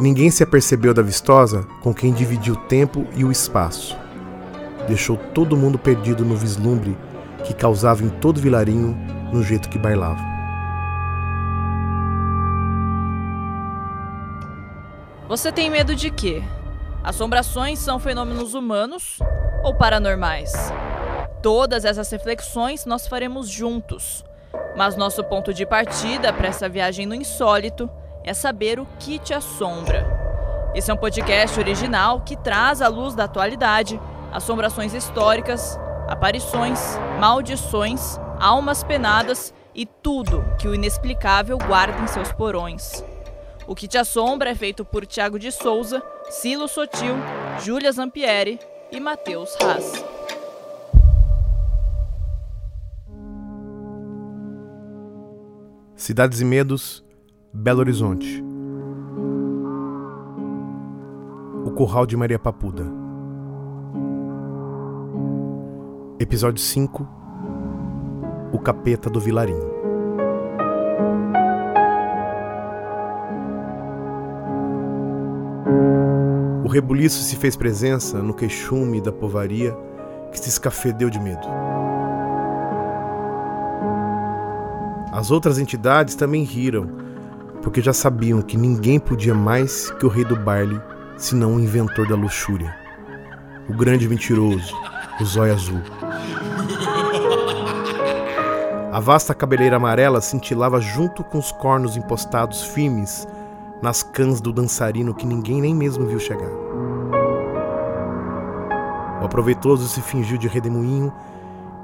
Ninguém se apercebeu da vistosa com quem dividiu o tempo e o espaço. Deixou todo mundo perdido no vislumbre que causava em todo vilarinho no jeito que bailava. Você tem medo de quê? Assombrações são fenômenos humanos ou paranormais? Todas essas reflexões nós faremos juntos. Mas nosso ponto de partida para essa viagem no insólito é saber o que te assombra. Esse é um podcast original que traz à luz da atualidade assombrações históricas, aparições, maldições, almas penadas e tudo que o inexplicável guarda em seus porões. O que te assombra é feito por Tiago de Souza, Silo Sotil, Júlia Zampieri e Matheus Haas. Cidades e Medos, Belo Horizonte. O Curral de Maria Papuda. Episódio 5 O Capeta do Vilarinho. O rebuliço se fez presença no queixume da povaria que se escafedeu de medo. As outras entidades também riram, porque já sabiam que ninguém podia mais que o rei do baile, senão o inventor da luxúria. O grande mentiroso, o zóio azul. A vasta cabeleira amarela cintilava junto com os cornos impostados firmes nas cãs do dançarino que ninguém nem mesmo viu chegar. O aproveitoso se fingiu de redemoinho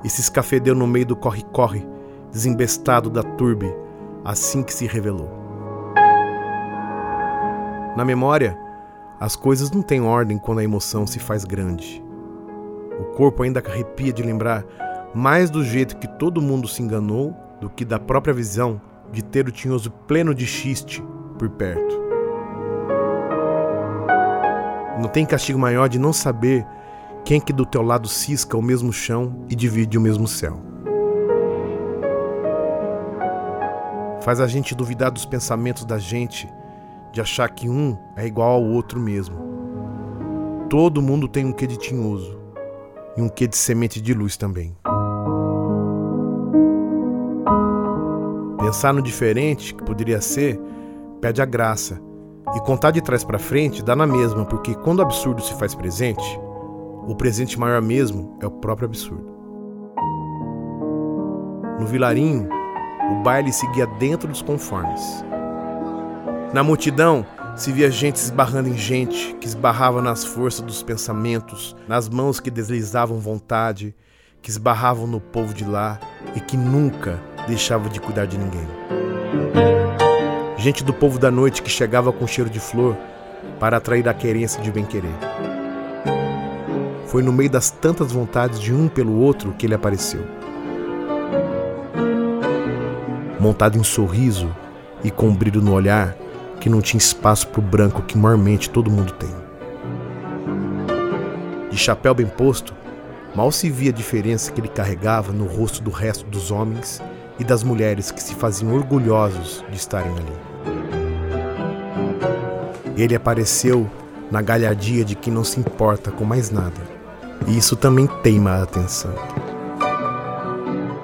e se escafedeu no meio do corre-corre desembestado da turbe, assim que se revelou. Na memória, as coisas não têm ordem quando a emoção se faz grande. O corpo ainda arrepia de lembrar mais do jeito que todo mundo se enganou do que da própria visão de ter o tinhoso pleno de xiste por perto. Não tem castigo maior de não saber quem que do teu lado cisca o mesmo chão e divide o mesmo céu. faz a gente duvidar dos pensamentos da gente, de achar que um é igual ao outro mesmo. Todo mundo tem um quê de tinhoso e um quê de semente de luz também. Pensar no diferente que poderia ser pede a graça e contar de trás para frente dá na mesma, porque quando o absurdo se faz presente, o presente maior mesmo é o próprio absurdo. No vilarinho, o baile seguia dentro dos conformes. Na multidão se via gente esbarrando em gente, que esbarrava nas forças dos pensamentos, nas mãos que deslizavam vontade, que esbarravam no povo de lá e que nunca deixava de cuidar de ninguém. Gente do povo da noite que chegava com cheiro de flor para atrair a querência de bem-querer. Foi no meio das tantas vontades de um pelo outro que ele apareceu montado em sorriso e com brilho no olhar que não tinha espaço para o branco que normalmente todo mundo tem. De chapéu bem posto, mal se via a diferença que ele carregava no rosto do resto dos homens e das mulheres que se faziam orgulhosos de estarem ali. Ele apareceu na galhardia de quem não se importa com mais nada, e isso também teima a atenção.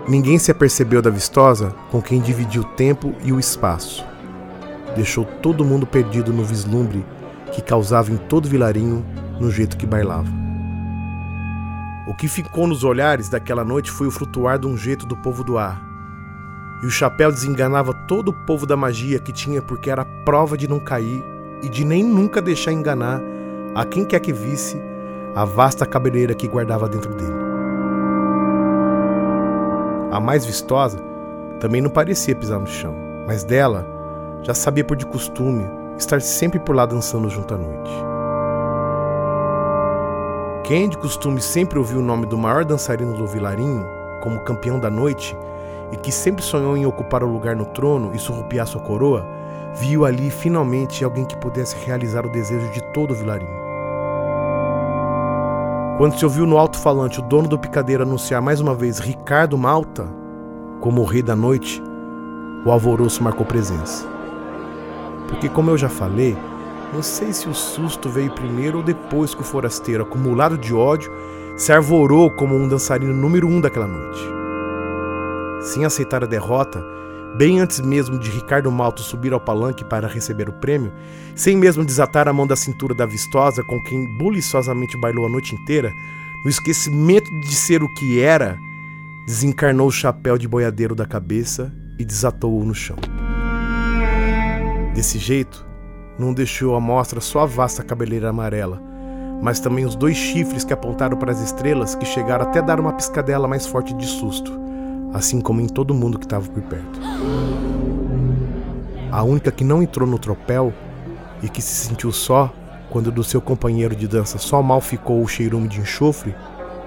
Ninguém se apercebeu da vistosa com quem dividiu o tempo e o espaço. Deixou todo mundo perdido no vislumbre que causava em todo vilarinho no jeito que bailava. O que ficou nos olhares daquela noite foi o flutuar de um jeito do povo do ar. E o chapéu desenganava todo o povo da magia que tinha porque era prova de não cair e de nem nunca deixar enganar a quem quer que visse a vasta cabeleira que guardava dentro dele. A mais vistosa também não parecia pisar no chão, mas dela já sabia por de costume estar sempre por lá dançando junto à noite. Quem de costume sempre ouviu o nome do maior dançarino do vilarinho como campeão da noite e que sempre sonhou em ocupar o lugar no trono e surrupiar sua coroa, viu ali finalmente alguém que pudesse realizar o desejo de todo o vilarinho. Quando se ouviu no alto-falante o dono do picadeiro anunciar mais uma vez Ricardo Malta como o rei da noite, o alvoroço marcou presença. Porque, como eu já falei, não sei se o susto veio primeiro ou depois que o forasteiro, acumulado de ódio, se arvorou como um dançarino número um daquela noite. Sem aceitar a derrota, bem antes mesmo de Ricardo Malto subir ao palanque para receber o prêmio, sem mesmo desatar a mão da cintura da vistosa com quem buliçosamente bailou a noite inteira, no esquecimento de ser o que era, desencarnou o chapéu de boiadeiro da cabeça e desatou-o no chão. Desse jeito, não deixou à mostra só a vasta cabeleira amarela, mas também os dois chifres que apontaram para as estrelas que chegaram até dar uma piscadela mais forte de susto, assim como em todo mundo que estava por perto. A única que não entrou no tropel e que se sentiu só quando do seu companheiro de dança só mal ficou o cheirume de enxofre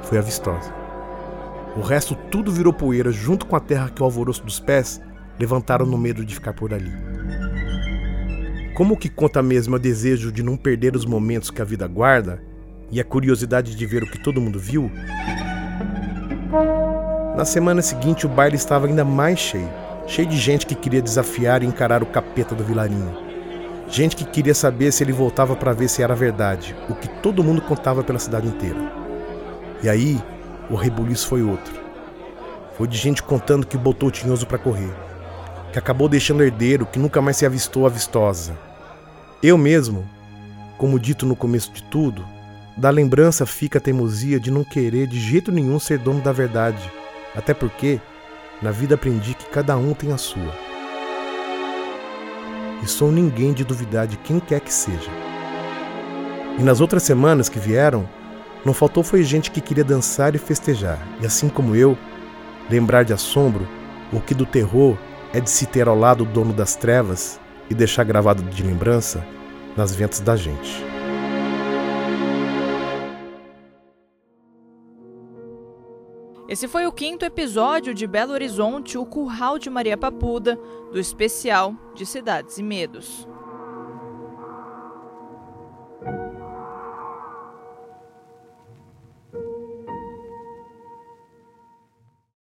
foi a vistosa. O resto tudo virou poeira junto com a terra que o alvoroço dos pés levantaram no medo de ficar por ali. Como que conta mesmo o desejo de não perder os momentos que a vida guarda e a curiosidade de ver o que todo mundo viu? Na semana seguinte, o baile estava ainda mais cheio cheio de gente que queria desafiar e encarar o capeta do vilarinho. Gente que queria saber se ele voltava para ver se era verdade, o que todo mundo contava pela cidade inteira. E aí, o rebuliço foi outro. Foi de gente contando que botou o tinhoso para correr, que acabou deixando herdeiro, que nunca mais se avistou a vistosa. Eu mesmo, como dito no começo de tudo, da lembrança fica a teimosia de não querer de jeito nenhum ser dono da verdade, até porque na vida aprendi que cada um tem a sua. E sou ninguém de duvidar de quem quer que seja. E nas outras semanas que vieram, não faltou foi gente que queria dançar e festejar, e assim como eu, lembrar de assombro o que do terror é de se ter ao lado o dono das trevas e deixar gravado de lembrança nas ventas da gente. Esse foi o quinto episódio de Belo Horizonte, o Curral de Maria Papuda, do especial de Cidades e Medos.